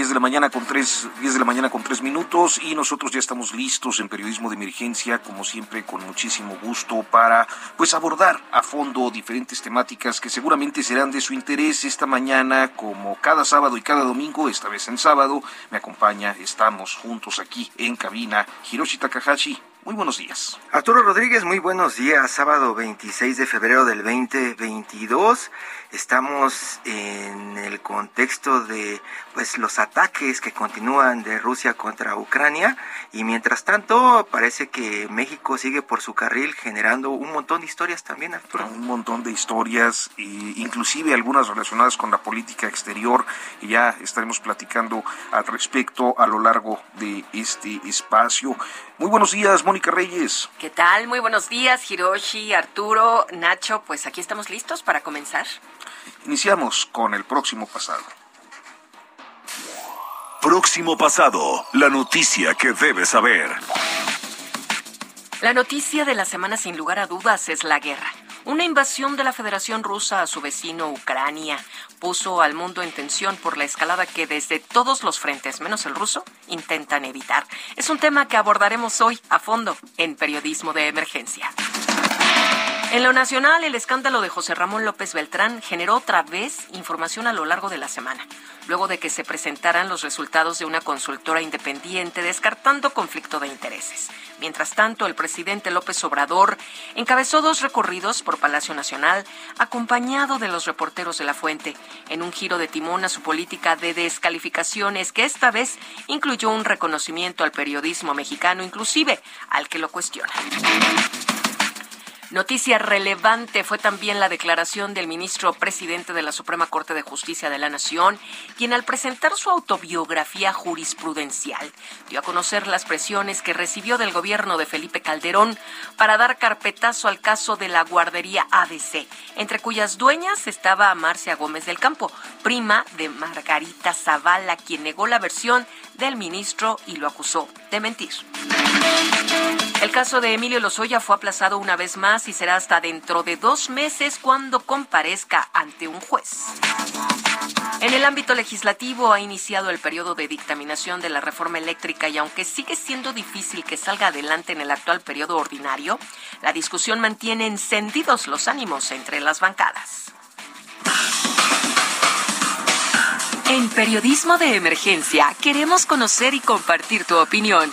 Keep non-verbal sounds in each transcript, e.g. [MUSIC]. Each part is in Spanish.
10 de la mañana con tres, 10 de la mañana con tres minutos y nosotros ya estamos listos en periodismo de emergencia, como siempre, con muchísimo gusto para pues abordar a fondo diferentes temáticas que seguramente serán de su interés esta mañana, como cada sábado y cada domingo, esta vez en sábado, me acompaña, estamos juntos aquí en cabina, Hiroshi Takahashi. Muy buenos días. Arturo Rodríguez, muy buenos días. Sábado 26 de febrero del 2022. Estamos en el contexto de pues los ataques que continúan de Rusia contra Ucrania y mientras tanto parece que México sigue por su carril generando un montón de historias también, Arturo. Un montón de historias, e inclusive algunas relacionadas con la política exterior y ya estaremos platicando al respecto a lo largo de este espacio. Muy buenos días, Mónica Reyes. ¿Qué tal? Muy buenos días, Hiroshi, Arturo, Nacho. Pues aquí estamos listos para comenzar. Iniciamos con el próximo pasado. Próximo pasado, la noticia que debes saber. La noticia de la semana sin lugar a dudas es la guerra. Una invasión de la Federación Rusa a su vecino Ucrania puso al mundo en tensión por la escalada que desde todos los frentes, menos el ruso, intentan evitar. Es un tema que abordaremos hoy a fondo en Periodismo de Emergencia. En lo nacional, el escándalo de José Ramón López Beltrán generó otra vez información a lo largo de la semana, luego de que se presentaran los resultados de una consultora independiente descartando conflicto de intereses. Mientras tanto, el presidente López Obrador encabezó dos recorridos por Palacio Nacional, acompañado de los reporteros de la fuente, en un giro de timón a su política de descalificaciones que esta vez incluyó un reconocimiento al periodismo mexicano, inclusive al que lo cuestiona. Noticia relevante fue también la declaración del ministro presidente de la Suprema Corte de Justicia de la Nación, quien al presentar su autobiografía jurisprudencial dio a conocer las presiones que recibió del gobierno de Felipe Calderón para dar carpetazo al caso de la guardería ABC, entre cuyas dueñas estaba Marcia Gómez del Campo, prima de Margarita Zavala, quien negó la versión del ministro y lo acusó de mentir. El caso de Emilio Lozoya fue aplazado una vez más y será hasta dentro de dos meses cuando comparezca ante un juez. En el ámbito legislativo ha iniciado el periodo de dictaminación de la reforma eléctrica y aunque sigue siendo difícil que salga adelante en el actual periodo ordinario, la discusión mantiene encendidos los ánimos entre las bancadas. En Periodismo de Emergencia queremos conocer y compartir tu opinión.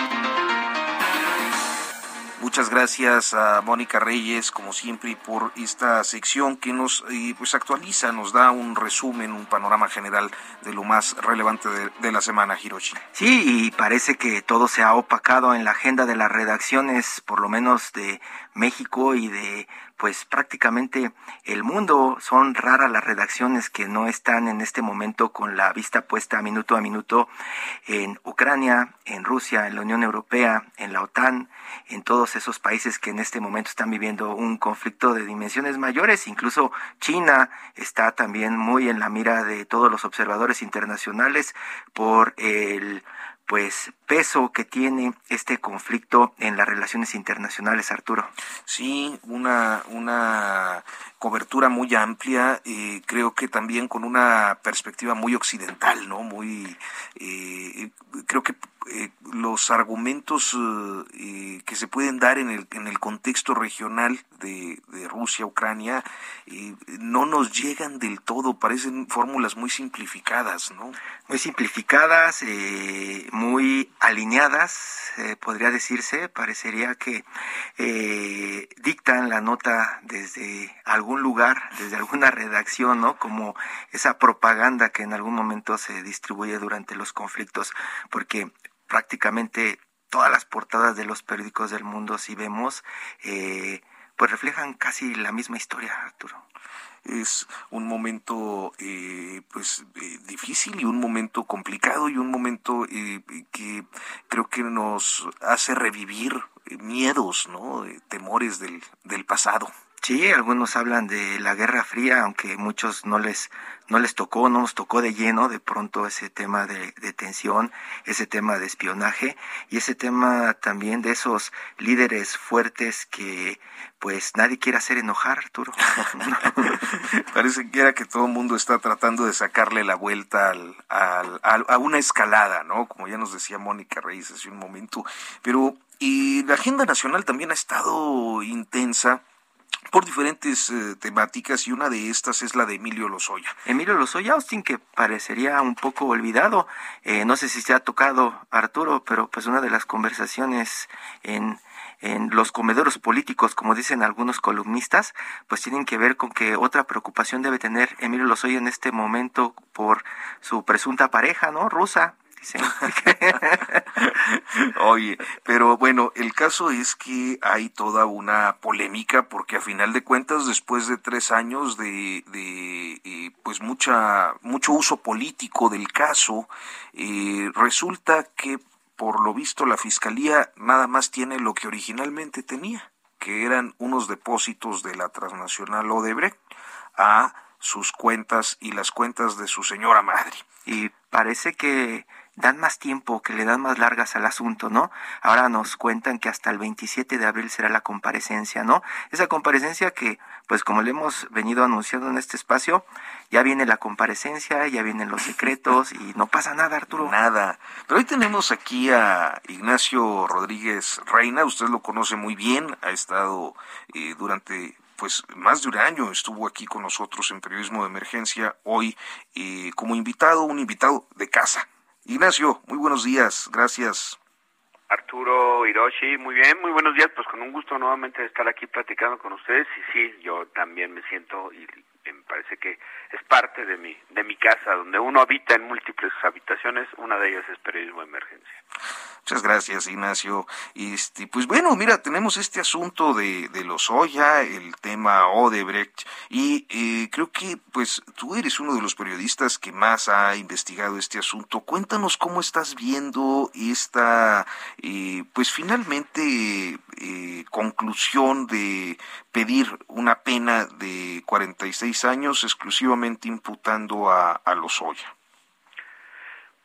Muchas gracias a Mónica Reyes, como siempre, por esta sección que nos eh, pues actualiza, nos da un resumen, un panorama general de lo más relevante de, de, la semana, Hiroshi. Sí, y parece que todo se ha opacado en la agenda de las redacciones, por lo menos de México y de pues prácticamente el mundo. Son raras las redacciones que no están en este momento con la vista puesta minuto a minuto en Ucrania, en Rusia, en la Unión Europea, en la OTAN, en todos esos países que en este momento están viviendo un conflicto de dimensiones mayores. Incluso China está también muy en la mira de todos los observadores internacionales por el pues peso que tiene este conflicto en las relaciones internacionales, Arturo. Sí, una, una cobertura muy amplia, eh, creo que también con una perspectiva muy occidental, ¿no? Muy, eh, creo que eh, los argumentos eh, que se pueden dar en el, en el contexto regional de Rusia, Ucrania, no nos llegan del todo, parecen fórmulas muy simplificadas, ¿no? Muy simplificadas, muy alineadas, podría decirse, parecería que dictan la nota desde algún lugar, desde alguna redacción, ¿no? Como esa propaganda que en algún momento se distribuye durante los conflictos, porque prácticamente todas las portadas de los periódicos del mundo, si vemos, eh, pues reflejan casi la misma historia, Arturo. Es un momento eh, pues eh, difícil y un momento complicado y un momento que creo que nos hace revivir miedos, ¿no? temores del, del pasado. Sí, algunos hablan de la Guerra Fría, aunque muchos no les no les tocó, no nos tocó de lleno de pronto ese tema de, de, tensión, ese tema de espionaje y ese tema también de esos líderes fuertes que pues nadie quiere hacer enojar, Arturo. [LAUGHS] Parece que era que todo el mundo está tratando de sacarle la vuelta al, al, a una escalada, ¿no? Como ya nos decía Mónica Reyes hace un momento. Pero y la agenda nacional también ha estado intensa por diferentes eh, temáticas y una de estas es la de Emilio Lozoya. Emilio Lozoya Austin que parecería un poco olvidado, eh, no sé si se ha tocado Arturo, pero pues una de las conversaciones en en los comederos políticos, como dicen algunos columnistas, pues tienen que ver con que otra preocupación debe tener Emilio Lozoya en este momento por su presunta pareja, ¿no? Rusa, [LAUGHS] Oye, pero bueno, el caso es que hay toda una polémica porque a final de cuentas, después de tres años de, de eh, pues mucha mucho uso político del caso, eh, resulta que por lo visto la fiscalía nada más tiene lo que originalmente tenía, que eran unos depósitos de la transnacional Odebrecht a sus cuentas y las cuentas de su señora madre. Y parece que dan más tiempo, que le dan más largas al asunto, ¿no? Ahora nos cuentan que hasta el 27 de abril será la comparecencia, ¿no? Esa comparecencia que, pues como le hemos venido anunciando en este espacio, ya viene la comparecencia, ya vienen los secretos y no pasa nada, Arturo. Nada. Pero hoy tenemos aquí a Ignacio Rodríguez Reina, usted lo conoce muy bien, ha estado eh, durante pues más de un año estuvo aquí con nosotros en Periodismo de Emergencia, hoy eh, como invitado, un invitado de casa. Ignacio, muy buenos días, gracias. Arturo Hiroshi, muy bien, muy buenos días, pues con un gusto nuevamente estar aquí platicando con ustedes y sí, yo también me siento me parece que es parte de mi de mi casa donde uno habita en múltiples habitaciones, una de ellas es periodismo de emergencia. Muchas gracias, Ignacio. Este, pues bueno, mira, tenemos este asunto de, de los Oya, el tema Odebrecht, y eh, creo que pues tú eres uno de los periodistas que más ha investigado este asunto. Cuéntanos cómo estás viendo esta, eh, pues finalmente, eh, conclusión de pedir una pena de 46 años exclusivamente imputando a, a los Oya.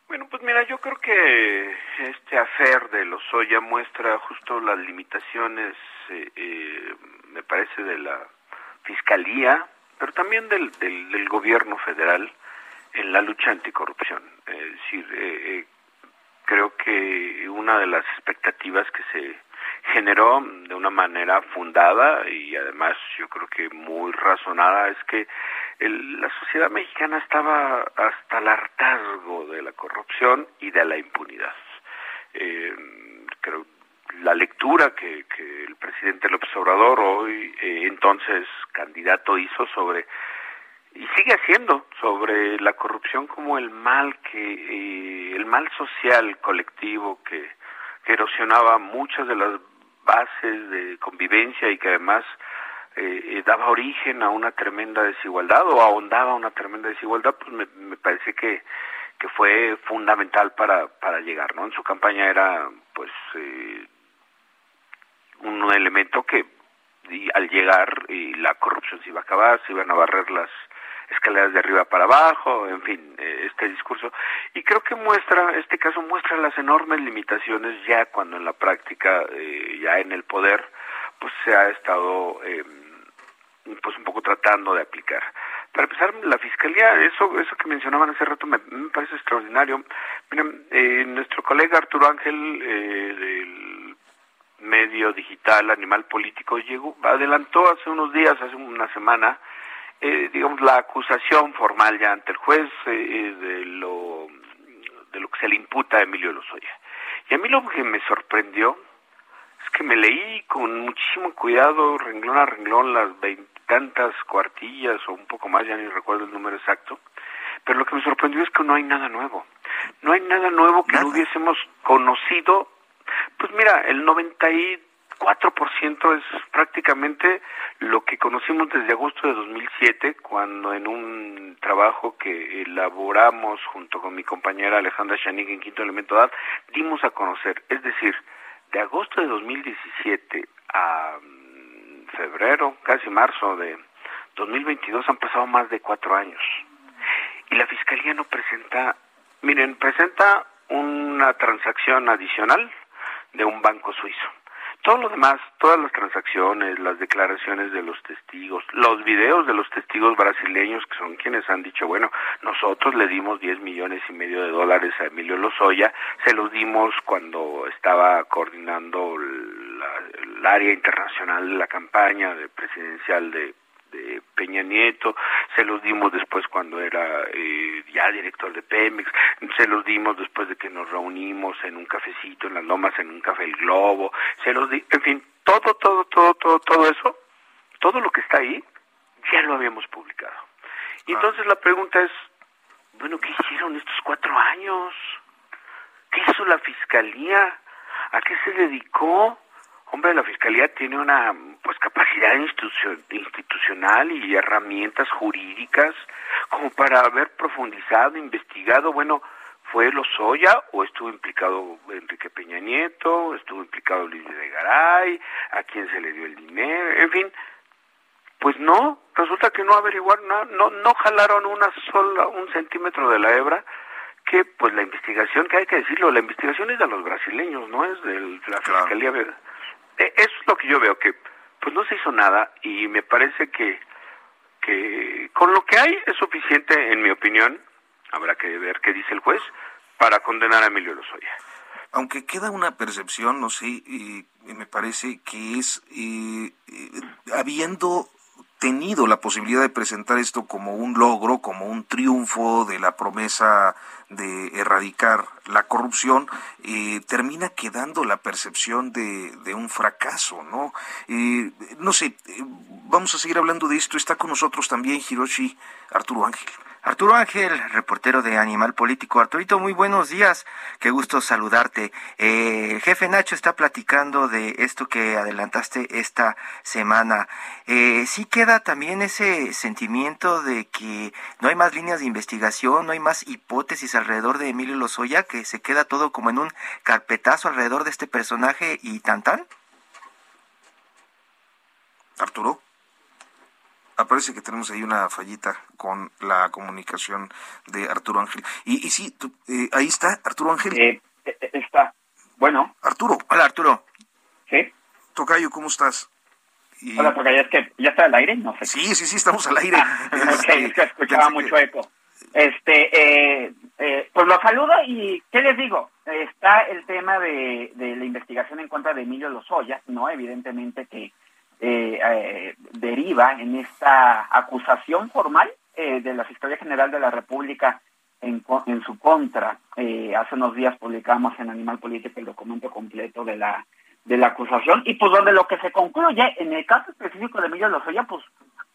Bueno, pues mira, yo creo que este hacer de Lozoya muestra justo las limitaciones, eh, eh, me parece, de la Fiscalía, pero también del, del, gobierno federal en la lucha anticorrupción. Es decir, eh, creo que una de las expectativas que se generó de una manera fundada y además yo creo que muy razonada es que la sociedad mexicana estaba hasta el hartazgo de la corrupción y de la impunidad. Eh, creo la lectura que, que, el presidente López Obrador hoy, eh, entonces candidato, hizo sobre, y sigue haciendo, sobre la corrupción como el mal que, eh, el mal social colectivo que erosionaba muchas de las bases de convivencia y que además eh, eh, daba origen a una tremenda desigualdad o ahondaba una tremenda desigualdad, pues me, me parece que, que fue fundamental para, para llegar, ¿no? En su campaña era, pues, eh, un elemento que al llegar y la corrupción se iba a acabar, se iban a barrer las escaleras de arriba para abajo, en fin, eh, este discurso. Y creo que muestra, este caso muestra las enormes limitaciones ya cuando en la práctica, eh, ya en el poder, pues se ha estado eh, pues un poco tratando de aplicar. para empezar, la fiscalía, eso eso que mencionaban hace rato me, parece extraordinario. Miren, eh, nuestro colega Arturo Ángel eh, del medio digital Animal Político llegó, adelantó hace unos días, hace una semana, eh, digamos la acusación formal ya ante el juez eh, de lo de lo que se le imputa a Emilio Lozoya. Y a mí lo que me sorprendió es que me leí con muchísimo cuidado, renglón a renglón, las veintitantas cuartillas o un poco más, ya ni recuerdo el número exacto, pero lo que me sorprendió es que no hay nada nuevo. No hay nada nuevo que no hubiésemos conocido. Pues mira, el 94% es prácticamente lo que conocimos desde agosto de 2007, cuando en un trabajo que elaboramos junto con mi compañera Alejandra Shanik en Quinto Elemento DAD, dimos a conocer. Es decir, de agosto de 2017 a mm, febrero, casi marzo de 2022 han pasado más de cuatro años. Y la Fiscalía no presenta, miren, presenta una transacción adicional de un banco suizo. Todo lo demás, todas las transacciones, las declaraciones de los testigos, los videos de los testigos brasileños que son quienes han dicho, bueno, nosotros le dimos 10 millones y medio de dólares a Emilio Lozoya, se los dimos cuando estaba coordinando el área internacional de la campaña de presidencial de de Peña Nieto, se los dimos después cuando era eh, ya director de Pemex, se los dimos después de que nos reunimos en un cafecito en las lomas, en un café El Globo, se los di, en fin, todo, todo, todo, todo, todo eso, todo lo que está ahí, ya lo habíamos publicado. Y ah. entonces la pregunta es, bueno, ¿qué hicieron estos cuatro años? ¿Qué hizo la fiscalía? ¿A qué se dedicó? Hombre, la Fiscalía tiene una pues capacidad institucional y herramientas jurídicas como para haber profundizado, investigado, bueno, ¿fue Lozoya o estuvo implicado Enrique Peña Nieto, estuvo implicado Luis de Garay, a quién se le dio el dinero, en fin, pues no, resulta que no averiguaron, no, no, no jalaron una sola, un centímetro de la hebra, que pues la investigación, que hay que decirlo, la investigación es de los brasileños, no es de la Fiscalía eso es lo que yo veo, que pues no se hizo nada y me parece que, que con lo que hay es suficiente, en mi opinión, habrá que ver qué dice el juez, para condenar a Emilio Lozoya. Aunque queda una percepción, no sé, y me parece que es, habiendo tenido la posibilidad de presentar esto como un logro, como un triunfo de la promesa de erradicar la corrupción, eh, termina quedando la percepción de, un fracaso, ¿no? Eh, no sé, eh, vamos a seguir hablando de esto. Está con nosotros también Hiroshi Arturo Ángel. Arturo Ángel, reportero de Animal Político. Arturito, muy buenos días. Qué gusto saludarte. Eh, el jefe Nacho está platicando de esto que adelantaste esta semana. Eh, sí queda también ese sentimiento de que no hay más líneas de investigación, no hay más hipótesis alrededor de Emilio Lozoya, que se queda todo como en un carpetazo alrededor de este personaje y tan tan. Arturo. Aparece que tenemos ahí una fallita con la comunicación de Arturo Ángel. Y, y sí, eh, ahí está, Arturo Ángel. Eh, eh, está. Bueno. Arturo. Hola, Arturo. Sí. Tocayo, ¿cómo estás? Hola, Tocayo, es que ya está al aire, no sé. Sí, sí, sí, estamos al aire. Ah, es que escuchaba mucho eco. Este, pues lo saludo y ¿qué les digo? Está el tema de, de la investigación en contra de Emilio Lozoya, ¿no? Evidentemente que eh, eh, deriva en esta acusación formal eh, de la Fiscalía General de la República en, en su contra. Eh, hace unos días publicamos en Animal Político el documento completo de la de la acusación y pues donde lo que se concluye en el caso específico de Emilio Lozoya pues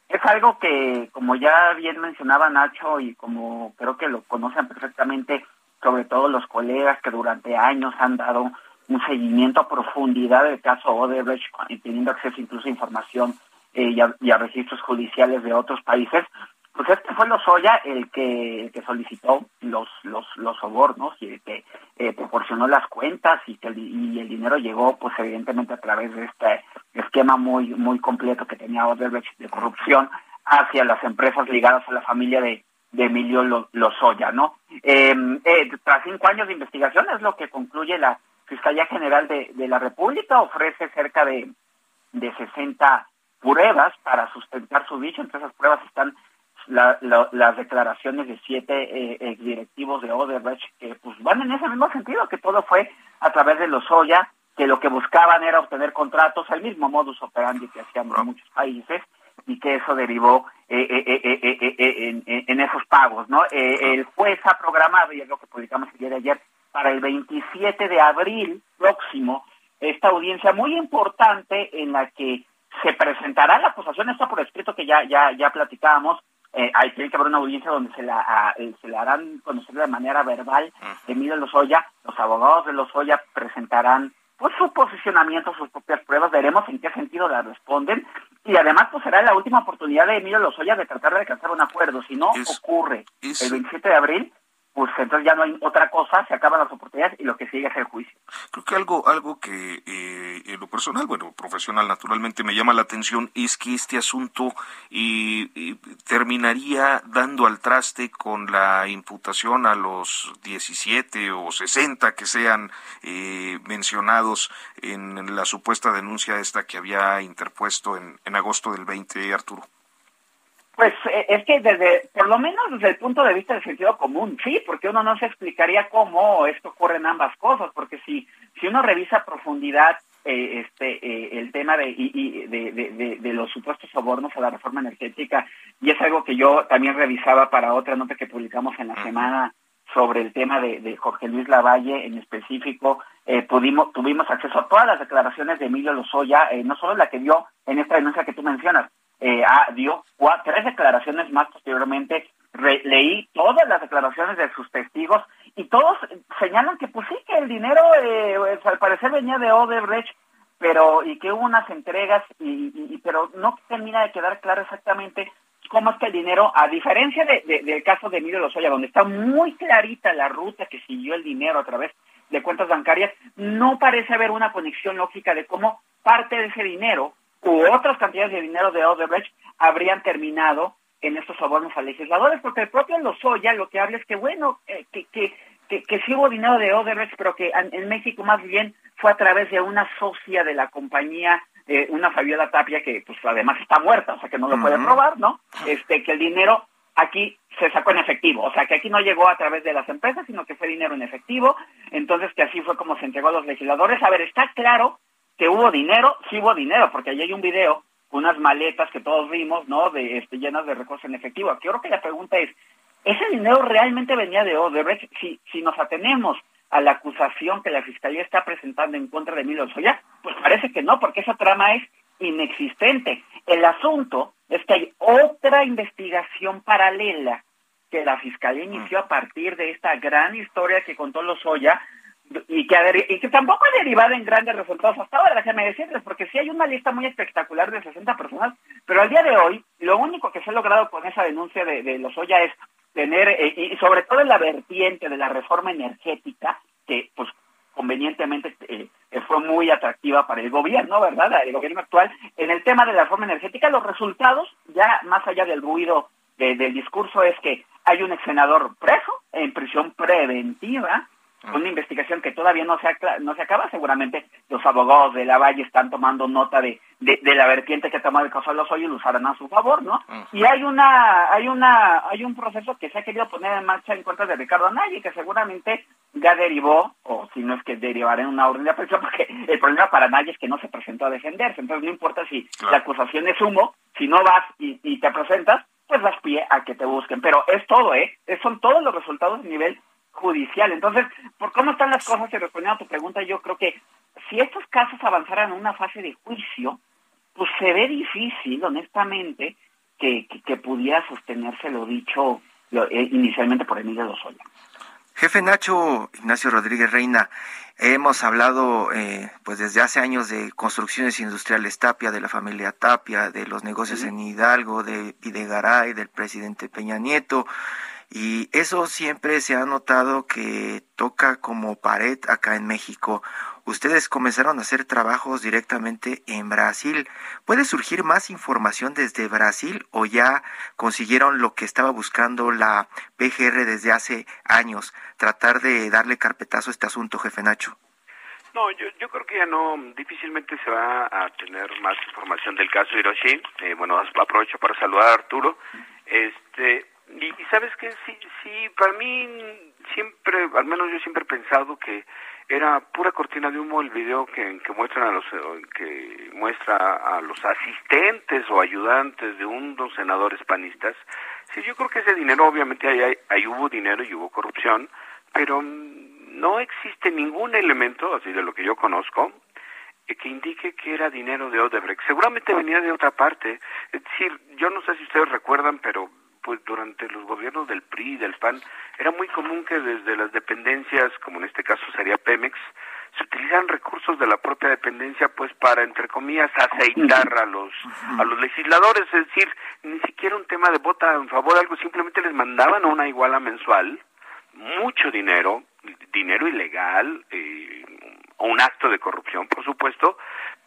es algo que como ya bien mencionaba Nacho y como creo que lo conocen perfectamente sobre todo los colegas que durante años han dado un seguimiento a profundidad del caso Odebrecht, teniendo acceso incluso a información eh, y, a, registros judiciales de otros países, pues este fue Lozoya el que, el que solicitó los, los, los sobornos y el que eh, proporcionó las cuentas y que el, y el dinero llegó pues evidentemente a través de este esquema muy muy completo que tenía Odebrecht de corrupción hacia las empresas ligadas a la familia de, de Emilio Lozoya, ¿no? Eh, eh, tras cinco años de investigación es lo que concluye la Fiscalía General de, de la República ofrece cerca de, de 60 pruebas para sustentar su dicho. Entre esas pruebas están las declaraciones de siete eh, exdirectivos de Odebrecht que pues van en ese mismo sentido, que todo fue a través de los Oya, que lo que buscaban era obtener contratos, al mismo modus operandi que hacían en muchos países, y que eso derivó eh, eh, en, esos pagos, ¿no? el juez ha programado, y es lo que publicamos el día de ayer, para el 27 de abril próximo, esta audiencia muy importante en la que se presentará la acusación, está por escrito que ya, ya, ya platicábamos, eh, hay tiene que haber una audiencia donde se la, eh, se la harán conocer de manera verbal Emilio Lozoya, los abogados de Lozoya presentarán pues su posicionamiento, sus propias pruebas, veremos en qué sentido la responden y además pues será la última oportunidad de Emilio Lozoya de tratar de alcanzar un acuerdo, si no ocurre el 27 de abril, pues entonces ya no hay otra cosa, se acaban las oportunidades y lo que sigue es el juicio. Creo que algo, algo que eh, en lo personal, bueno, profesional naturalmente me llama la atención es que este asunto y, terminaría dando al traste con la imputación a los 17 o 60 que sean eh, mencionados en la supuesta denuncia esta que había interpuesto en, en agosto del 20, Arturo. Pues eh, es que desde, por lo menos desde el punto de vista del sentido común, sí, porque uno no se explicaría cómo esto ocurre en ambas cosas, porque si, si uno revisa a profundidad eh, este eh, el tema de, y, de, de, los supuestos sobornos a la reforma energética, y es algo que yo también revisaba para otra nota que publicamos en la semana sobre el tema de, Jorge Luis Lavalle en específico, pudimos, tuvimos acceso a todas las declaraciones de Emilio Lozoya, no solo la que dio en esta denuncia que tú mencionas, eh, ah, dio tres declaraciones más posteriormente, leí todas las declaraciones de sus testigos y todos señalan que pues sí, que el dinero eh, pues, al parecer venía de Odebrecht, pero y que hubo unas entregas, y, pero no termina de quedar claro exactamente cómo es que el dinero, a diferencia de, del caso de Emilio Lozoya, donde está muy clarita la ruta que siguió el dinero a través de cuentas bancarias, no parece haber una conexión lógica de cómo parte de ese dinero u otras cantidades de dinero de Odebrecht habrían terminado en estos sobornos a legisladores, porque el propio Lozoya lo que habla es que, bueno, eh, que, que, que, sí hubo dinero de Odebrecht, pero que en, México más bien fue a través de una socia de la compañía, eh, una Fabiola Tapia, que pues además está muerta, o sea que no lo puede probar, ¿no? Este, que el dinero aquí se sacó en efectivo, o sea que aquí no llegó a través de las empresas, sino que fue dinero en efectivo, entonces que así fue como se entregó a los legisladores. A ver, está claro que hubo dinero, sí hubo dinero, porque allí hay un video, unas maletas que todos vimos, ¿no? De este, llenas de recursos en efectivo. Aquí creo que la pregunta es, ¿ese dinero realmente venía de Odebrecht? Si, si nos atenemos a la acusación que la Fiscalía está presentando en contra de Emilio Soya, pues parece que no, porque esa trama es inexistente. El asunto es que hay otra investigación paralela que la Fiscalía inició a partir de esta gran historia que contó Lozoya y que, y que tampoco ha derivado en grandes resultados hasta ahora, déjame decirles, porque sí hay una lista muy espectacular de 60 personas, pero al día de hoy lo único que se ha logrado con esa denuncia de, de Lozoya es tener, eh, y sobre todo en la vertiente de la reforma energética, que pues convenientemente eh, fue muy atractiva para el gobierno, ¿verdad? El gobierno actual. En el tema de la reforma energética, los resultados, ya más allá del ruido del discurso, es que hay un ex senador preso en prisión preventiva, una investigación que todavía no se, no se acaba. Seguramente los abogados de la Valle están tomando nota de, de, la vertiente que toma el caso de los hoy y lo usarán a su favor, ¿no? Y hay una, hay una, hay un proceso que se ha querido poner en marcha en contra de Ricardo Anaya que seguramente ya derivó, o si no es que derivará en una orden de aprehensión, [LAUGHS] porque el problema para Anaya es que no se presentó a defenderse. Entonces no importa si la acusación es humo, si no vas y, y te presentas, pues das pie a que te busquen. Pero es todo, ¿eh? Son todos los resultados a nivel judicial. Entonces, por cómo están las cosas y respondiendo a tu pregunta, yo creo que si estos casos avanzaran a una fase de juicio, pues se ve difícil, honestamente, que, que, pudiera sostenerse lo dicho eh, inicialmente por Emilio Lozoya. Jefe Nacho Ignacio Rodríguez Reina, hemos hablado eh, pues desde hace años de construcciones industriales Tapia, de la familia Tapia, de los negocios en Hidalgo, de Videgaray, del presidente Peña Nieto. Y eso siempre se ha notado que toca como pared acá en México. Ustedes comenzaron a hacer trabajos directamente en Brasil. ¿Puede surgir más información desde Brasil o ya consiguieron lo que estaba buscando la PGR desde hace años? Tratar de darle carpetazo a este asunto, jefe Nacho. No, yo, yo creo que ya no, difícilmente se va a tener más información del caso Hiroshi. Eh, bueno, aprovecho para saludar a Arturo Este, y, sabes que sí, sí, para mí siempre, al menos yo siempre he pensado que era pura cortina de humo el video que, que muestran a los que muestra a los asistentes o ayudantes de unos senadores panistas. Sí, yo creo que ese dinero, obviamente ahí, ahí hubo dinero y hubo corrupción, pero no existe ningún elemento, así de lo que yo conozco, que indique que era dinero de Odebrecht. Seguramente venía de otra parte. Es decir, yo no sé si ustedes recuerdan, pero pues durante los gobiernos del PRI y del PAN era muy común que desde las dependencias, como en este caso sería Pemex, se utilizan recursos de la propia dependencia pues para entre comillas aceitar a los a los legisladores, es decir, ni siquiera un tema de vota en favor de algo, simplemente les mandaban una iguala mensual, mucho dinero, dinero ilegal, eh, un acto de corrupción, por supuesto,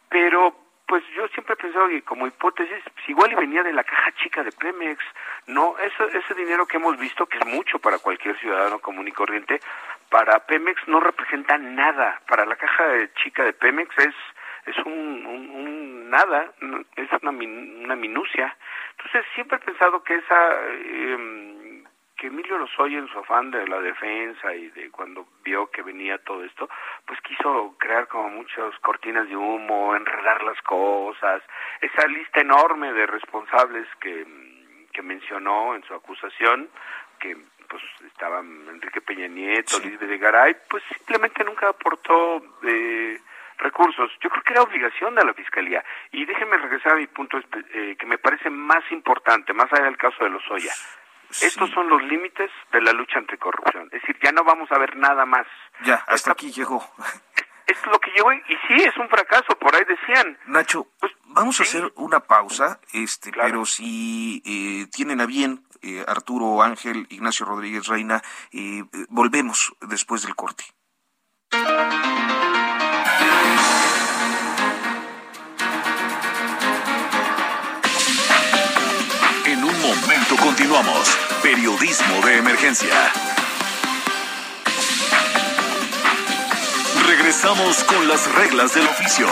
pero pues yo siempre he pensado que como hipótesis, pues igual y venía de la caja chica de Pemex, no, ese, ese dinero que hemos visto, que es mucho para cualquier ciudadano común y corriente, para Pemex no representa nada, para la caja chica de Pemex es es un, un, nada, es una, una minucia. Entonces siempre he pensado que esa eh, que Emilio Lozoya en su afán de la defensa y de cuando vio que venía todo esto, pues quiso crear como muchas cortinas de humo, enredar las cosas, esa lista enorme de responsables que, que mencionó en su acusación, que pues estaban Enrique Peña Nieto, Luis de Garay, pues simplemente nunca aportó eh, recursos. Yo creo que era obligación de la Fiscalía. Y déjenme regresar a mi punto eh, que me parece más importante, más allá del caso de Lozoya. Estos son los límites de la lucha anticorrupción. Es decir, ya no vamos a ver nada más. Ya, hasta aquí llegó. Esto [LAUGHS] es lo que llegó y sí, es un fracaso, por ahí decían. Nacho, pues, vamos a hacer una pausa, este, pero si eh, tienen a bien eh, Arturo Ángel, Ignacio Rodríguez Reina, eh, volvemos después del corte. Continuamos. Periodismo de emergencia. Regresamos con las reglas del oficio.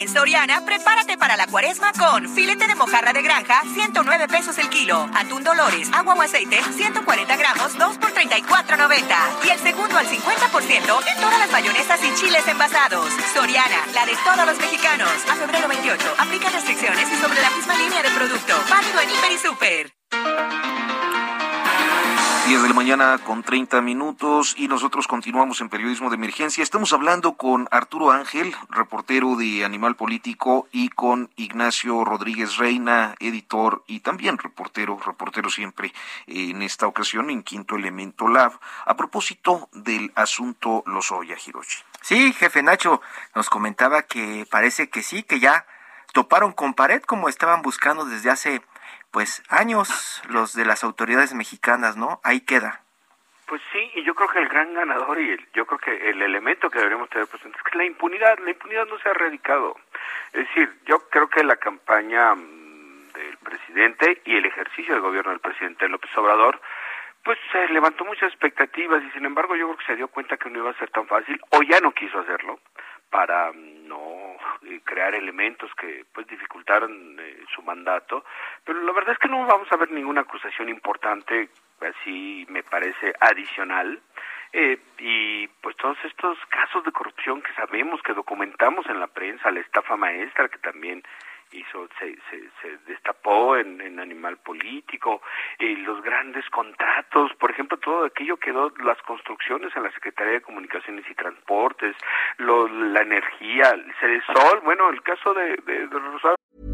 En Soriana, prepárate para la cuaresma con filete de mojarra de granja, 109 pesos el kilo. Atún Dolores, agua o aceite, 140 gramos, 2 por 34.90. Y el segundo al 50% en todas las mayonesas y chiles envasados. Soriana, la de todos los mexicanos. A febrero 28, aplica restricciones y sobre la misma línea de producto. Válido en Hiper y Super. 10 de la mañana con 30 minutos y nosotros continuamos en periodismo de emergencia. Estamos hablando con Arturo Ángel, reportero de Animal Político, y con Ignacio Rodríguez Reina, editor y también reportero, reportero siempre en esta ocasión en Quinto Elemento Lab, a propósito del asunto Lozoya Hiroshi. Sí, jefe Nacho, nos comentaba que parece que sí, que ya toparon con pared como estaban buscando desde hace pues años los de las autoridades mexicanas, ¿no? Ahí queda. Pues sí, y yo creo que el gran ganador y yo creo que el elemento que deberíamos tener presente es que la impunidad, la impunidad no se ha erradicado. Es decir, yo creo que la campaña mm, del presidente y el ejercicio del gobierno del presidente López Obrador pues se levantó muchas expectativas y sin embargo yo creo que se dio cuenta que no iba a ser tan fácil o ya no quiso hacerlo para no eh, crear elementos que pues dificultaran eh, su mandato. Pero la verdad es que no vamos a ver ninguna acusación importante así me parece adicional. Eh, y pues todos estos casos de corrupción que sabemos que documentamos en la prensa la estafa maestra que también hizo, se, se, destapó en, Animal Político, y los grandes contratos, por ejemplo, todo aquello quedó, las construcciones en la Secretaría de Comunicaciones y Transportes, lo, la energía, el sol, bueno, el caso de, de, de Rosario.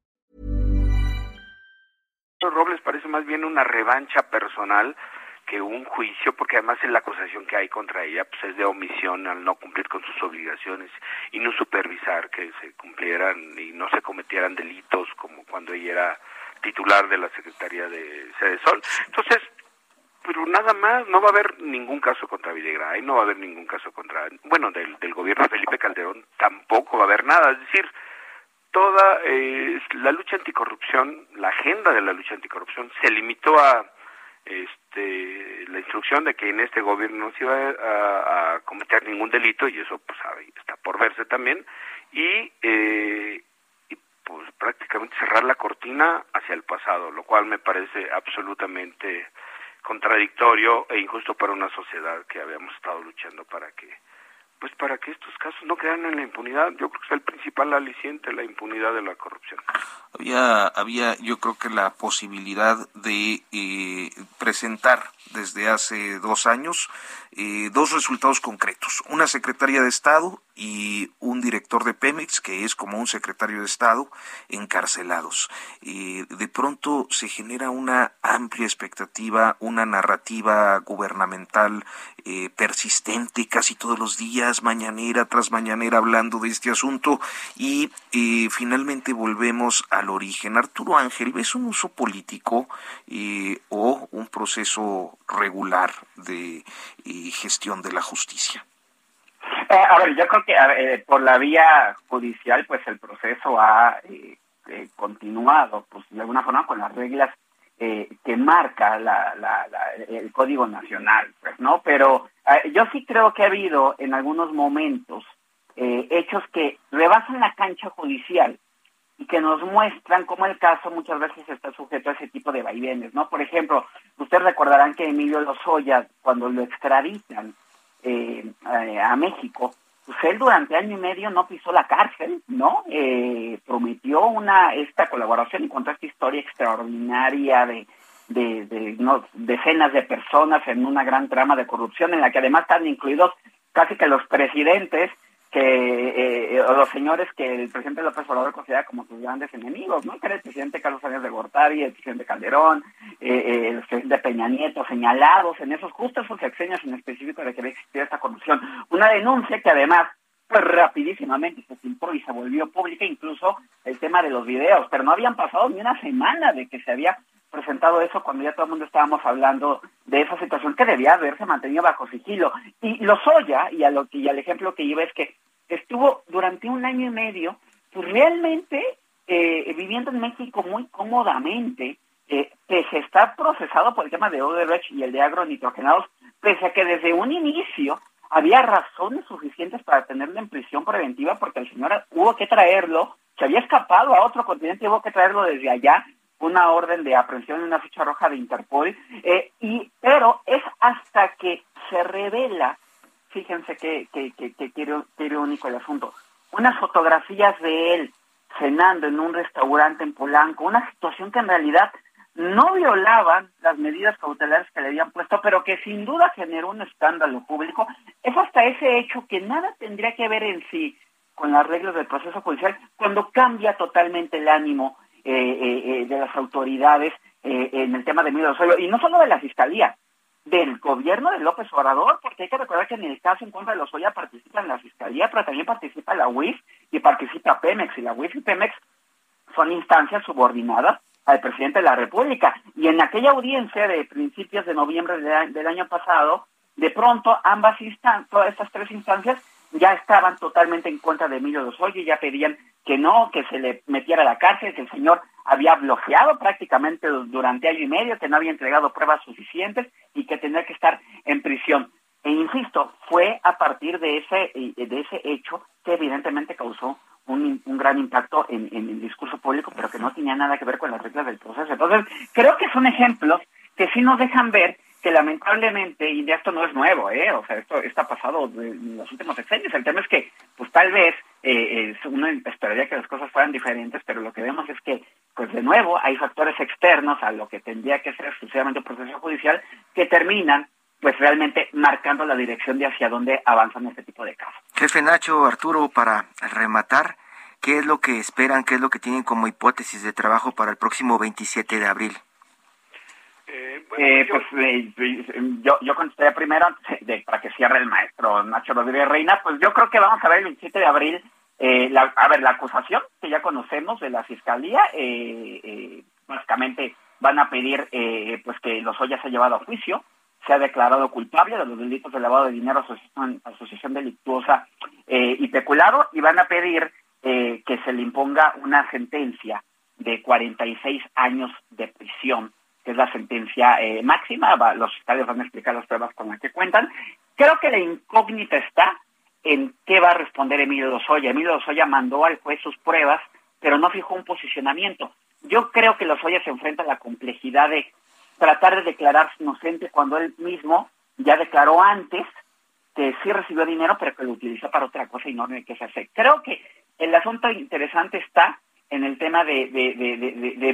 Parece más bien una revancha personal que un juicio, porque además la acusación que hay contra ella pues es de omisión al no cumplir con sus obligaciones y no supervisar que se cumplieran y no se cometieran delitos como cuando ella era titular de la Secretaría de Sede Sol. Entonces, pero nada más, no va a haber ningún caso contra Videgaray, no va a haber ningún caso contra, bueno, del, del gobierno de Felipe Calderón tampoco va a haber nada, es decir, toda eh, la lucha anticorrupción, la agenda de la lucha anticorrupción se limitó a este la instrucción de que en este gobierno no se iba a, cometer ningún delito y eso pues está por verse también. Y eh, y pues prácticamente cerrar la cortina hacia el pasado, lo cual me parece absolutamente contradictorio e injusto para una sociedad que habíamos estado luchando para que pues para que estos casos no quedaran en la impunidad. Yo creo que es el principal aliciente, la impunidad de la corrupción. Había, había yo creo que la posibilidad de eh, presentar desde hace dos años eh, dos resultados concretos. Una secretaria de Estado y un director de Pemex, que es como un secretario de Estado, encarcelados. Eh, de pronto se genera una amplia expectativa, una narrativa gubernamental eh, persistente casi todos los días, mañanera tras mañanera, hablando de este asunto y finalmente volvemos al origen. Arturo Ángel, ¿ves un uso político o un proceso regular de gestión de la justicia? Eh, a ver, yo creo que eh, por la vía judicial, pues el proceso ha eh, continuado, pues de alguna forma con las reglas que marca la, el Código Nacional, pues, ¿no? Pero yo sí creo que ha habido en algunos momentos hechos que rebasan la cancha judicial y que nos muestran cómo el caso muchas veces está sujeto a ese tipo de vaivenes, ¿no? Por ejemplo, ustedes recordarán que Emilio Lozoya, cuando lo extraditan eh, a México, pues él durante año y medio no pisó la cárcel, ¿no? Eh, prometió una esta colaboración y contó esta historia extraordinaria de, de, de no, decenas de personas en una gran trama de corrupción en la que además están incluidos casi que los presidentes que eh, eh, los señores que el presidente López Obrador considera como sus grandes enemigos, ¿no? Que era el presidente Carlos Sánchez de Gortari, el presidente Calderón, eh, el presidente Peña Nieto, señalados en esos justos sexenios en específico de que había existido esta corrupción. Una denuncia que además pues rapidísimamente se filtró y se volvió pública incluso el tema de los videos, pero no habían pasado ni una semana de que se había presentado eso cuando ya todo el mundo estábamos hablando de esa situación que debía haberse mantenido bajo sigilo. Y lo soya, y, a lo, y al ejemplo que iba es que estuvo durante un año y medio, pues realmente eh, viviendo en México muy cómodamente, eh, pese a estar procesado por el tema de Odebrecht y el de agronitrogenados, pese a que desde un inicio había razones suficientes para tenerlo en prisión preventiva porque el señor hubo que traerlo, se había escapado a otro continente, hubo que traerlo desde allá, una orden de aprehensión en una ficha roja de Interpol, eh, y, pero es hasta que se revela fíjense qué que, que, que, único el asunto. Unas fotografías de él cenando en un restaurante en Polanco, una situación que en realidad no violaban las medidas cautelares que le habían puesto, pero que sin duda generó un escándalo público, es hasta ese hecho que nada tendría que ver en sí con las reglas del proceso judicial, cuando cambia totalmente el ánimo eh, eh, eh de las autoridades eh, en el tema de Emilio y no solo de la Fiscalía, del gobierno de López Obrador, porque hay que recordar que en el caso en contra de los Oya participa en la Fiscalía, pero también participa la UIF y participa Pemex, y la UIF y Pemex son instancias subordinadas al presidente de la República. Y en aquella audiencia de principios de noviembre del año pasado, de pronto ambas instancias, todas estas tres instancias ya estaban totalmente en contra de Emilio Lozoya y ya pedían que no, que se le metiera a la cárcel, que el señor había bloqueado prácticamente durante año y medio, que no había entregado pruebas suficientes y que tenía que estar en prisión. E insisto, fue a partir de ese, de ese hecho que evidentemente causó un, un gran impacto en, en, el discurso público, pero que no tenía nada que ver con las reglas del proceso. Entonces, creo que son ejemplos que sí nos dejan ver que lamentablemente, y de esto no es nuevo, ¿eh? o sea, esto está pasado en los últimos sexenios, el tema es que, pues tal vez eh, uno esperaría que las cosas fueran diferentes, pero lo que vemos es que, pues de nuevo, hay factores externos a lo que tendría que ser exclusivamente un proceso judicial que terminan pues realmente marcando la dirección de hacia dónde avanzan este tipo de casos. Jefe Nacho, Arturo, para rematar, ¿qué es lo que esperan, qué es lo que tienen como hipótesis de trabajo para el próximo 27 de abril? Eh, Eh, pues eh, yo, yo contestaría primero de, para que cierre el maestro Nacho Rodríguez Reina, pues yo creo que vamos a ver el 27 de abril, eh, la, a ver, la acusación que ya conocemos de la fiscalía, eh, básicamente van a pedir pues que los se ha llevado a juicio, se ha declarado culpable de los delitos de lavado de dinero, asociación, asociación delictuosa y peculado, y van a pedir que se le imponga una sentencia de 46 años de prisión que es la sentencia eh, máxima. los fiscales van a explicar las pruebas con las que cuentan. Creo que la incógnita está en qué va a responder Emilio Lozoya. Emilio Lozoya mandó al juez sus pruebas, pero no fijó un posicionamiento. Yo creo que Lozoya se enfrenta a la complejidad de tratar de declararse inocente cuando él mismo ya declaró antes que sí recibió dinero, pero que lo utilizó para otra cosa y no en que se hace. Creo que el asunto interesante está en el tema de,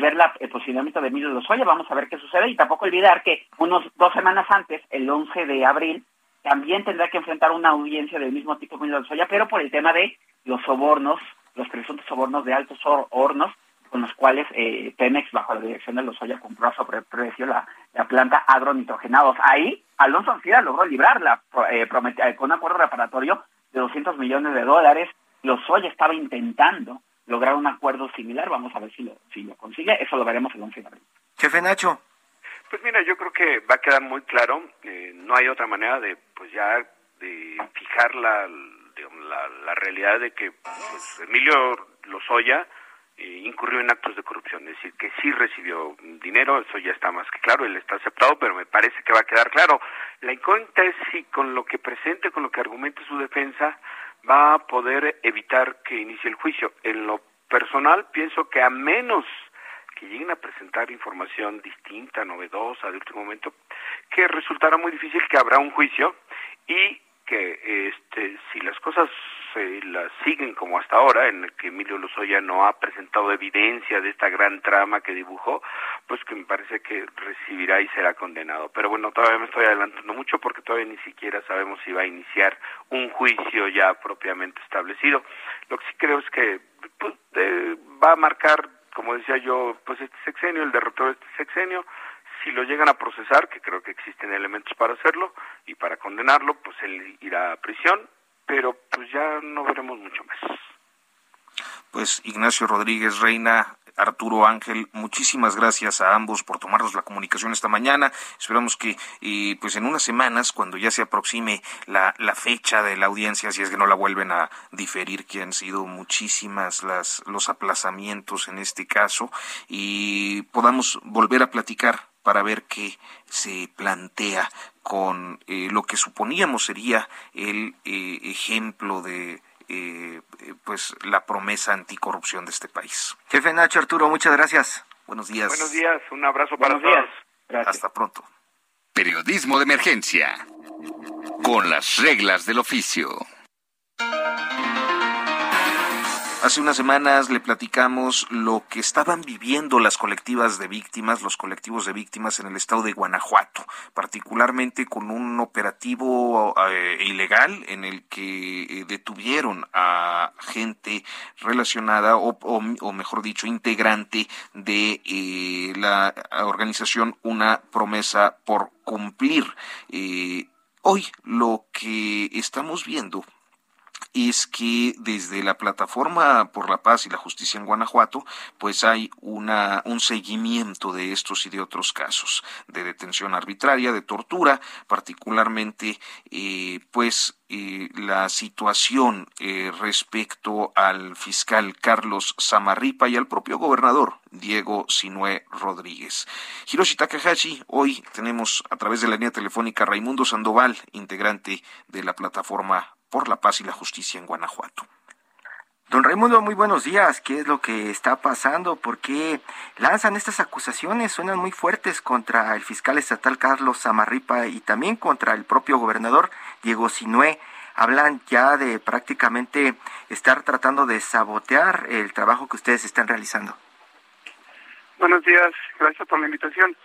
ver la, el posicionamiento de Emilio Lozoya. Vamos a ver qué sucede y tampoco olvidar que unos dos semanas antes, el 11 de abril, también tendrá que enfrentar una audiencia del mismo tipo Emilio Lozoya, pero por el tema de los sobornos, los presuntos sobornos de altos hornos, con los cuales eh, Pemex, bajo la dirección de Lozoya, compró sobre precio la, la planta agronitrogenados. Ahí, Alonso Ancira logró librarla eh, con un acuerdo reparatorio de 200 millones de dólares. Lozoya estaba intentando lograr un acuerdo similar. Vamos a ver si lo, si lo consigue. Eso lo veremos el 11 de abril. Jefe Nacho. Pues mira, yo creo que va a quedar muy claro. Eh, no hay otra manera de, pues ya, de fijar la, la, la realidad de que pues, Emilio Lozoya eh, incurrió en actos de corrupción, es decir, que sí recibió dinero, eso ya está más que claro, él está aceptado, pero me parece que va a quedar claro. La incógnita es si con lo que presente, con lo que argumente su defensa, va a poder evitar que inicie el juicio. En lo personal, pienso que a menos que lleguen a presentar información distinta, novedosa, de último momento, que resultará muy difícil que habrá un juicio y que este, si las cosas se las siguen como hasta ahora, en el que Emilio Lozoya no ha presentado evidencia de esta gran trama que dibujó, pues que me parece que recibirá y será condenado. Pero bueno, todavía me estoy adelantando mucho porque todavía ni siquiera sabemos si va a iniciar un juicio ya propiamente establecido. Lo que sí creo es que pues, va a marcar, como decía yo, pues este sexenio, el derrotero de este sexenio, si lo llegan a procesar, que creo que existen elementos para hacerlo y para condenarlo, pues él irá a prisión, pero pues ya no veremos mucho más. Pues Ignacio Rodríguez Reina, Arturo Ángel, muchísimas gracias a ambos por tomarnos la comunicación esta mañana. Esperamos que eh, pues en unas semanas, cuando ya se aproxime la, la, fecha de la audiencia, si es que no la vuelven a diferir, que han sido muchísimas las, los aplazamientos en este caso, y podamos volver a platicar para ver qué se plantea con eh, lo que suponíamos sería el eh, ejemplo de eh, pues la promesa anticorrupción de este país. Jefe Nacho Arturo, muchas gracias. Buenos días. Buenos días, un abrazo para todos. Hasta pronto. Periodismo de emergencia. Con las reglas del oficio. Hace unas semanas le platicamos lo que estaban viviendo las colectivas de víctimas, los colectivos de víctimas en el estado de Guanajuato, particularmente con un operativo eh, ilegal en el que eh, detuvieron a gente relacionada o, mejor dicho, integrante de eh, la organización Una promesa por cumplir. hoy lo que estamos viendo es que desde la plataforma por la paz y la justicia en Guanajuato, pues hay una, un seguimiento de estos y de otros casos de detención arbitraria, de tortura, particularmente, eh, pues eh, la situación eh, respecto al fiscal Carlos Samarripa y al propio gobernador Diego Sinue Rodríguez. Hiroshi Takahashi, hoy tenemos a través de la línea telefónica Raimundo Sandoval, integrante de la plataforma por la paz y la justicia en Guanajuato. Don Raimundo, muy buenos días. ¿Qué es lo que está pasando? ¿Por qué lanzan estas acusaciones? Suenan muy fuertes contra el fiscal estatal Carlos Samarripa y también contra el propio gobernador Diego Sinué. Hablan ya de prácticamente estar tratando de sabotear el trabajo que ustedes están realizando. Buenos días, gracias por la invitación.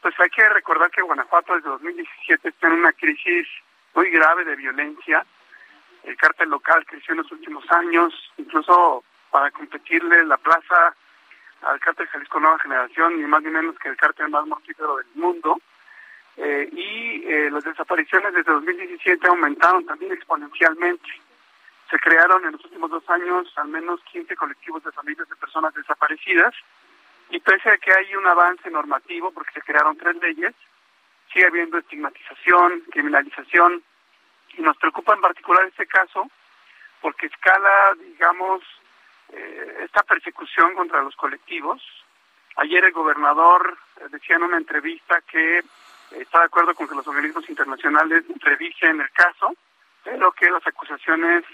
Pues hay que recordar que Guanajuato desde 2017 está en una crisis muy grave de violencia el cártel local creció en los últimos años, incluso para competirle la plaza al cártel Jalisco Nueva Generación, ni más ni menos que el cártel más mortífero del mundo, eh, y eh, las desapariciones desde 2017 aumentaron también exponencialmente. Se crearon en los últimos dos años al menos 15 colectivos de familias de personas desaparecidas y pese a que hay un avance normativo, porque se crearon tres leyes, sigue habiendo estigmatización, criminalización y nos preocupa en particular este caso porque escala, digamos, eh, esta persecución contra los colectivos. Ayer el gobernador decía en una entrevista que está de acuerdo con que los organismos internacionales revisen el caso, pero que las acusaciones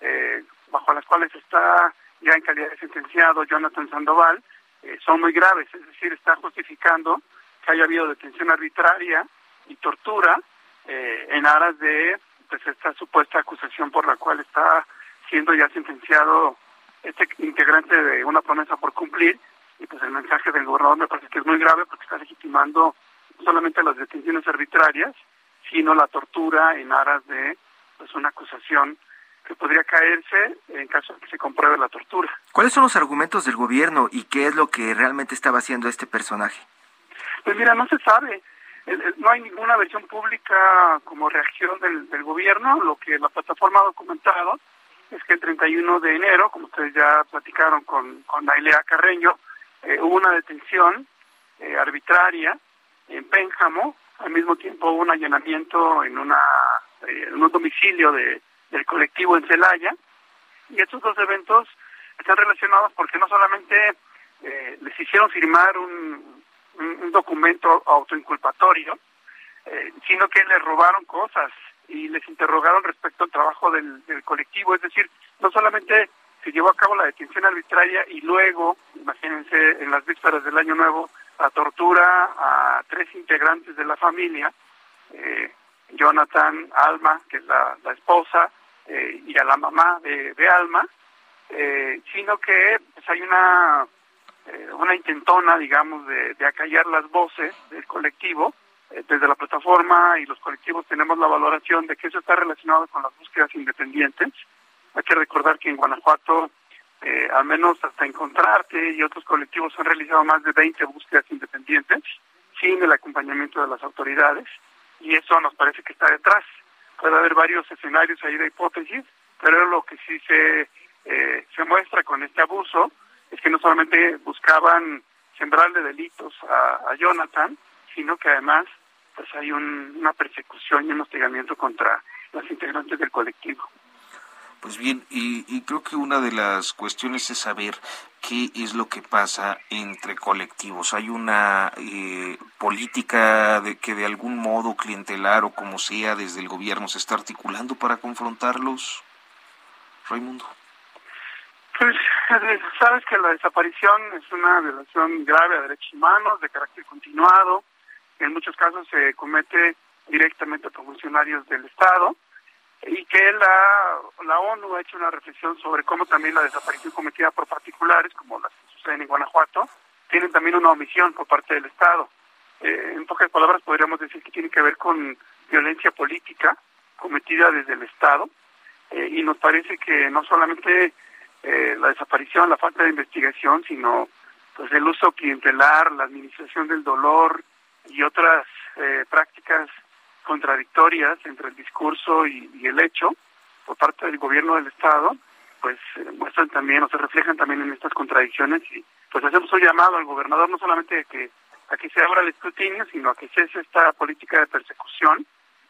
eh, bajo las cuales está ya en calidad de sentenciado Jonathan Sandoval eh, son muy graves, es decir, está justificando que haya habido detención arbitraria y tortura eh, en aras de pues, esta supuesta acusación por la cual está siendo ya sentenciado este integrante de una promesa por cumplir y pues el mensaje del gobernador me parece que es muy grave porque está legitimando no solamente las detenciones arbitrarias, sino la tortura en aras de pues, una acusación que podría caerse en caso de que se compruebe la tortura. ¿Cuáles son los argumentos del gobierno y qué es lo que realmente estaba haciendo este personaje? Pues mira, no se sabe. No hay ninguna versión pública como reacción del, gobierno. Lo que la plataforma ha documentado es que el 31 de enero, como ustedes ya platicaron con, con Nailea Carreño, eh, hubo una detención eh, arbitraria en Pénjamo, al mismo tiempo hubo un allanamiento en, una, eh, en un domicilio de, del colectivo en Celaya, y estos dos eventos están relacionados porque no solamente eh, les hicieron firmar un, un, documento autoinculpatorio, eh, sino que les robaron cosas y les interrogaron respecto al trabajo del, del colectivo, es decir, no solamente se llevó a cabo la detención arbitraria y luego, imagínense, en las vísperas del Año Nuevo, la tortura a tres integrantes de la familia, eh, Jonathan, Alma, que es la, esposa, eh, y a la mamá de, Alma, eh, sino que pues, hay una, una intentona, digamos, de, de acallar las voces del colectivo. desde la plataforma y los colectivos tenemos la valoración de que eso está relacionado con las búsquedas independientes. Hay que recordar que en Guanajuato eh, al menos hasta encontrarte y otros colectivos han realizado más de 20 búsquedas independientes sin el acompañamiento de las autoridades y eso nos parece que está detrás. Puede haber varios escenarios ahí de hipótesis, pero lo que sí se, eh, se muestra con este abuso es que no solamente buscaban sembrarle delitos a, Jonathan, sino que además pues hay una persecución y un hostigamiento contra las integrantes del colectivo. Pues bien, y, creo que una de las cuestiones es saber qué es lo que pasa entre colectivos. Hay una eh, política de que de algún modo clientelar o como sea desde el gobierno se está articulando para confrontarlos. Raimundo. Pues sabes que la desaparición es una violación grave a derechos humanos de carácter continuado. En muchos casos se comete directamente por funcionarios del Estado y que la, la ONU ha hecho una reflexión sobre cómo también la desaparición cometida por particulares, como las que suceden en Guanajuato, tienen también una omisión por parte del Estado. Eh, en pocas palabras podríamos decir que tiene que ver con violencia política cometida desde el Estado eh, y nos parece que no solamente eh, la desaparición, la falta de investigación, sino pues el uso clientelar, la administración del dolor y otras prácticas contradictorias entre el discurso y, el hecho por parte del gobierno del Estado, pues eh, muestran también o se reflejan también en estas contradicciones y pues hacemos un llamado al gobernador no solamente de que a que se abra el escrutinio, sino a que cese esta política de persecución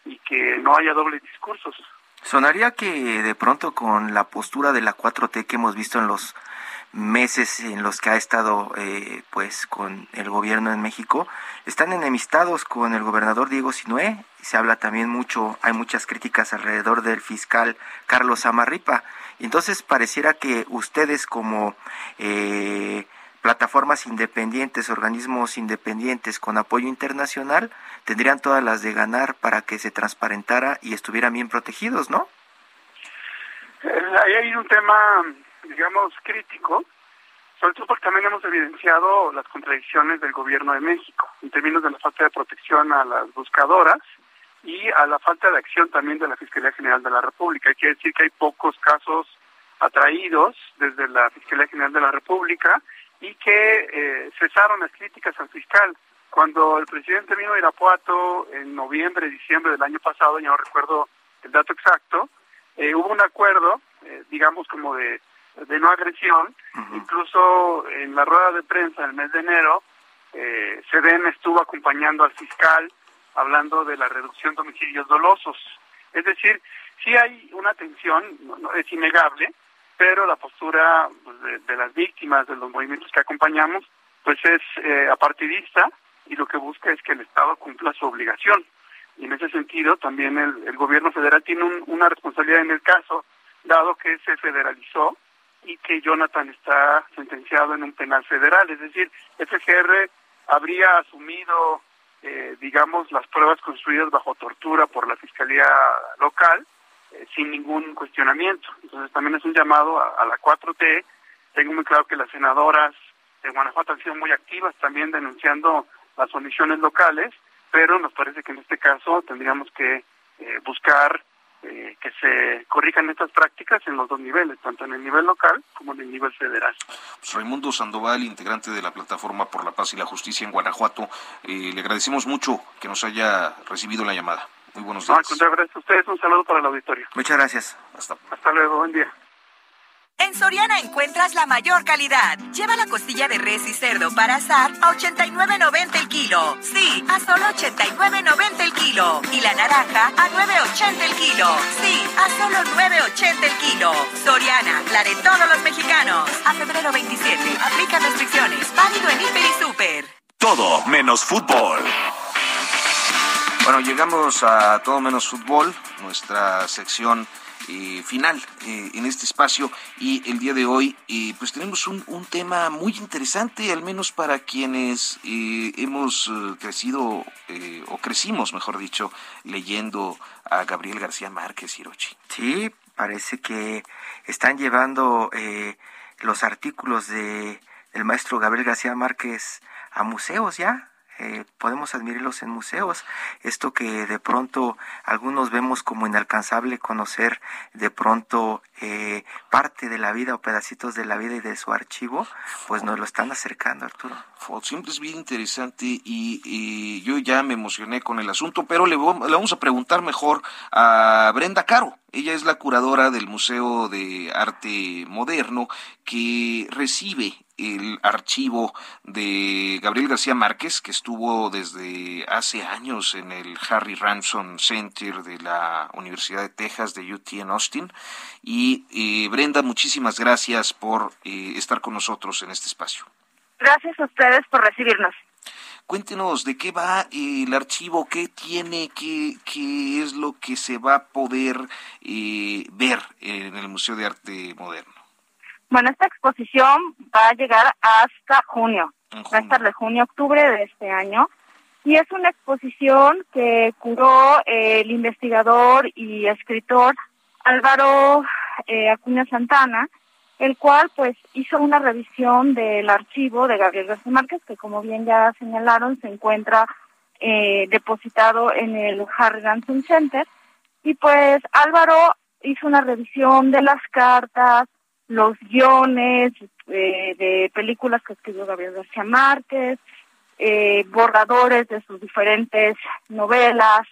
y que no haya dobles discursos. Sonaría que de pronto con la postura de la 4T que hemos visto en los meses en los que ha estado eh, pues con el gobierno en México están enemistados con el gobernador Diego Sinué se habla también mucho hay muchas críticas alrededor del fiscal Carlos Amarripa. Entonces pareciera que ustedes como eh, plataformas independientes organismos independientes con apoyo internacional tendrían todas las de ganar para que se transparentara y estuvieran bien protegidos no ahí hay un tema digamos, crítico, sobre todo porque también hemos evidenciado las contradicciones del gobierno de México en términos de la falta de protección a las buscadoras y a la falta de acción también de la Fiscalía General de la República. Hay que decir que hay pocos casos atraídos desde la Fiscalía General de la República y que eh, cesaron las críticas al fiscal. Cuando el presidente vino a Irapuato en noviembre, diciembre del año pasado, ya no recuerdo el dato exacto, eh, hubo un acuerdo, eh, digamos como de, de no agresión, incluso en la rueda de prensa en el mes de enero, eh, CDN estuvo acompañando al fiscal hablando de la reducción de homicidios dolosos. Es decir, sí hay una tensión, no, es innegable, pero la postura pues, de, las víctimas, de los movimientos que acompañamos, pues es eh, apartidista y lo que busca es que el Estado cumpla su obligación. Y en ese sentido también el, gobierno federal tiene una responsabilidad en el caso, dado que se federalizó y que Jonathan está sentenciado en un penal federal. Es decir, FGR habría asumido, eh, digamos, las pruebas construidas bajo tortura por la Fiscalía local eh, sin ningún cuestionamiento. Entonces también es un llamado a, la 4T. Tengo muy claro que las senadoras de Guanajuato han sido muy activas también denunciando las omisiones locales, pero nos parece que en este caso tendríamos que eh, buscar eh, que se corrijan estas prácticas en los dos niveles, tanto en el nivel local como en el nivel federal. Pues Raimundo Sandoval, integrante de la Plataforma por la Paz y la Justicia en Guanajuato, eh, le agradecemos mucho que nos haya recibido la llamada. Muy buenos días. No, gracias a ustedes. Un saludo para el auditorio. Muchas gracias. Hasta, Hasta luego. Buen día. En Soriana encuentras la mayor calidad. Lleva la costilla de res y cerdo para asar a 89.90 el kilo. Sí, a solo 89.90 el kilo. Y la naranja a 9.80 el kilo. Sí, a solo 9.80 el kilo. Soriana, la de todos los mexicanos. A febrero 27. Aplica restricciones. Válido en Hiper y Super. Todo menos fútbol. Bueno, llegamos a todo menos fútbol, nuestra sección eh, final eh, en este espacio y el día de hoy eh, pues tenemos un, un, tema muy interesante al menos para quienes hemos crecido o crecimos mejor dicho leyendo a Gabriel García Márquez Hirochi. Sí, parece que están llevando los artículos de el maestro Gabriel García Márquez a museos ya eh, podemos admirarlos en museos. Esto que de pronto algunos vemos como inalcanzable conocer de pronto eh, parte de la vida o pedacitos de la vida y de su archivo, pues nos lo están acercando, Arturo. Siempre es bien interesante y, yo ya me emocioné con el asunto, pero le, le vamos a preguntar mejor a Brenda Caro. Ella es la curadora del Museo de Arte Moderno que recibe el archivo de Gabriel García Márquez, que estuvo desde hace años en el Harry Ransom Center de la Universidad de Texas de UT en Austin. Y eh, Brenda, muchísimas gracias por eh, estar con nosotros en este espacio. Gracias a ustedes por recibirnos. Cuéntenos de qué va el archivo, qué tiene, qué, qué es lo que se va a poder eh, ver en el Museo de Arte Moderno. Bueno, esta exposición va a llegar hasta junio, va a estar de junio octubre de este año. Y es una exposición que curó el investigador y escritor Álvaro eh, Acuña Santana, el cual pues hizo una revisión del archivo de Gabriel García Márquez, que como bien ya señalaron, se encuentra eh, depositado en el Harry Ransom Center. Y pues Álvaro hizo una revisión de las cartas, los guiones eh, de películas que escribió Gabriel García Márquez, eh, borradores de sus diferentes novelas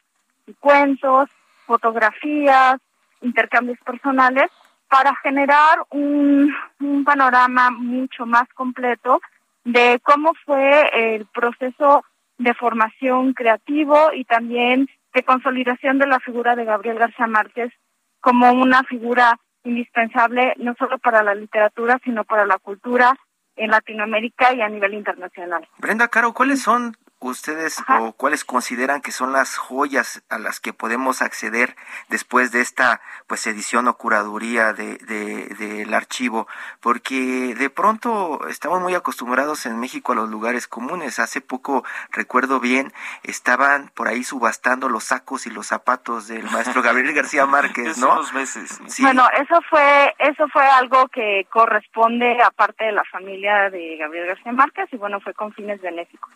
y cuentos, fotografías, intercambios personales, para generar un, un panorama mucho más completo de cómo fue el proceso de formación creativo y también de consolidación de la figura de Gabriel García Márquez como una figura indispensable no solo para la literatura, sino para la cultura en Latinoamérica y a nivel internacional. Brenda Caro, ¿cuáles son ustedes o cuáles consideran que son las joyas a las que podemos acceder después de esta pues edición o curaduría de, del archivo porque de pronto estamos muy acostumbrados en México a los lugares comunes. Hace poco recuerdo bien estaban por ahí subastando los sacos y los zapatos del maestro Gabriel García [LAUGHS] Márquez no meses bueno eso fue eso fue algo que corresponde a parte de la familia de Gabriel García Márquez y bueno fue con fines benéficos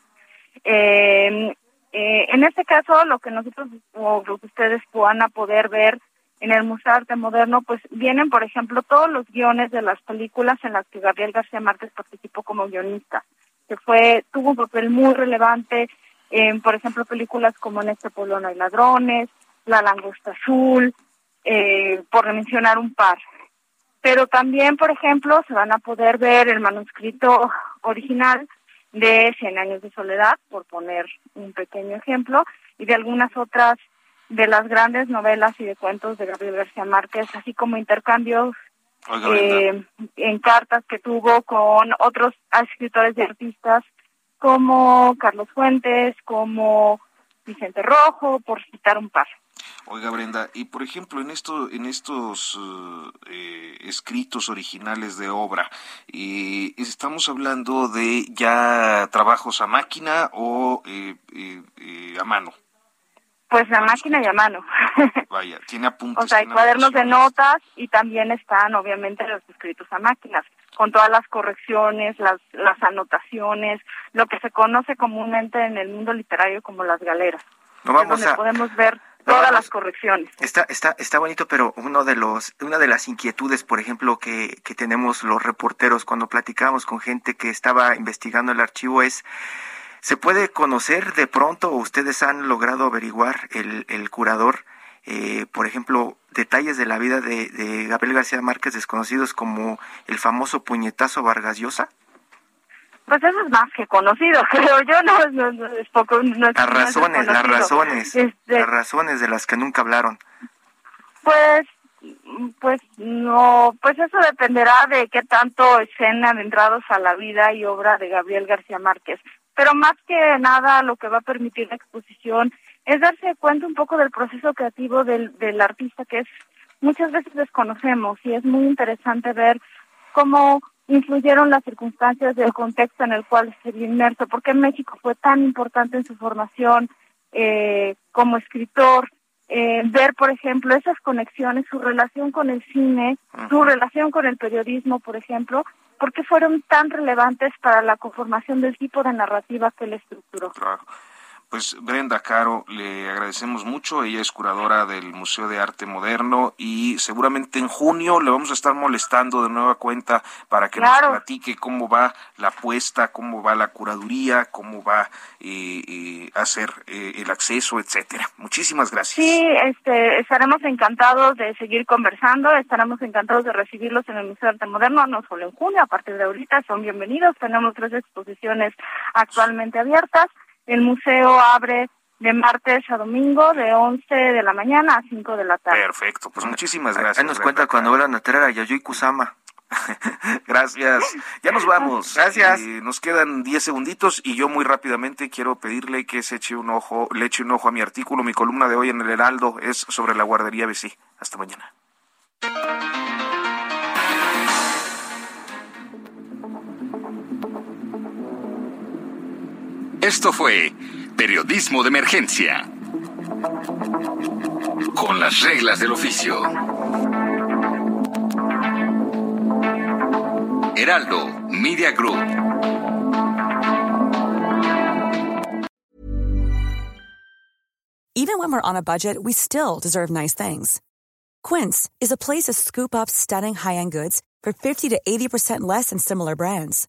eh, eh, en este caso, lo que nosotros o lo que ustedes van a poder ver en el Museo Arte Moderno, pues vienen, por ejemplo, todos los guiones de las películas en las que Gabriel García Márquez participó como guionista. que fue tuvo un papel muy relevante en, por ejemplo, películas como En este pueblo no hay ladrones, La langosta azul, eh, por mencionar un par. Pero también, por ejemplo, se van a poder ver el manuscrito original de Cien años de soledad, por poner un pequeño ejemplo, y de algunas otras de las grandes novelas y de cuentos de Gabriel García Márquez, así como intercambios eh, en cartas que tuvo con otros escritores y artistas como Carlos Fuentes, como Vicente Rojo, por citar un par. Oiga Brenda, y por ejemplo en esto, en estos eh, escritos originales de obra, eh, estamos hablando de ya trabajos a máquina o a mano. Pues la máquina y a mano. [LAUGHS] Vaya, tiene apuntes. o sea, hay cuadernos de notas y también están obviamente los escritos a máquinas, con todas las correcciones, las, las anotaciones, lo que se conoce comúnmente en el mundo literario como las galeras. No vamos donde podemos ver todas las correcciones. Está, está, está bonito, pero uno de los, una de las inquietudes, por ejemplo, que, que tenemos los reporteros cuando platicamos con gente que estaba investigando el archivo es ¿Se puede conocer de pronto, o ustedes han logrado averiguar, el, el curador, eh, por ejemplo, detalles de la vida de, Gabriel García Márquez desconocidos como el famoso puñetazo Vargas Llosa? Pues eso es más que conocido, [LAUGHS] creo yo, no, es poco. las razones, las razones, este las razones de las que nunca hablaron. Pues pues no, pues eso dependerá de qué tanto estén adentrados a la vida y obra de Gabriel García Márquez pero más que nada lo que va a permitir la exposición es darse cuenta un poco del proceso creativo del, del artista que es muchas veces desconocemos y es muy interesante ver cómo influyeron las circunstancias del contexto en el cual se vio inmerso, porque México fue tan importante en su formación eh, como escritor, eh, ver, por ejemplo, esas conexiones, su relación con el cine, su relación con el periodismo, por ejemplo, ¿por qué fueron tan relevantes para la conformación del tipo de narrativa que él estructuró? Pues Brenda Caro, le agradecemos mucho. Ella es curadora del Museo de Arte Moderno y seguramente en junio le vamos a estar molestando de nueva cuenta para que nos platique cómo va la apuesta, cómo va la curaduría, cómo va eh, eh, a hacer eh, el acceso, etcétera. Muchísimas gracias. Sí, este, estaremos encantados de seguir conversando, estaremos encantados de recibirlos en el Museo de Arte Moderno, no solo en junio, a partir de ahorita son bienvenidos. Tenemos tres exposiciones actualmente abiertas. El museo abre de martes a domingo de 11 de la mañana a 5 de la tarde. Perfecto, pues muchísimas gracias. Ahí nos cuenta cuando vuelvan a traer a Yayoi Kusama. [LAUGHS] Gracias. Ya nos vamos. Gracias. Eh, nos quedan 10 segunditos y yo muy rápidamente quiero pedirle que se eche un ojo, le eche un ojo a mi artículo. Mi columna de hoy en el Heraldo es sobre la guardería BC. Hasta mañana. Esto fue Periodismo de Emergencia. Con las reglas del oficio. Heraldo Media Group. Even when we're on a budget, we still deserve nice things. Quince is a place to scoop up stunning high end goods for 50 to 80% less than similar brands.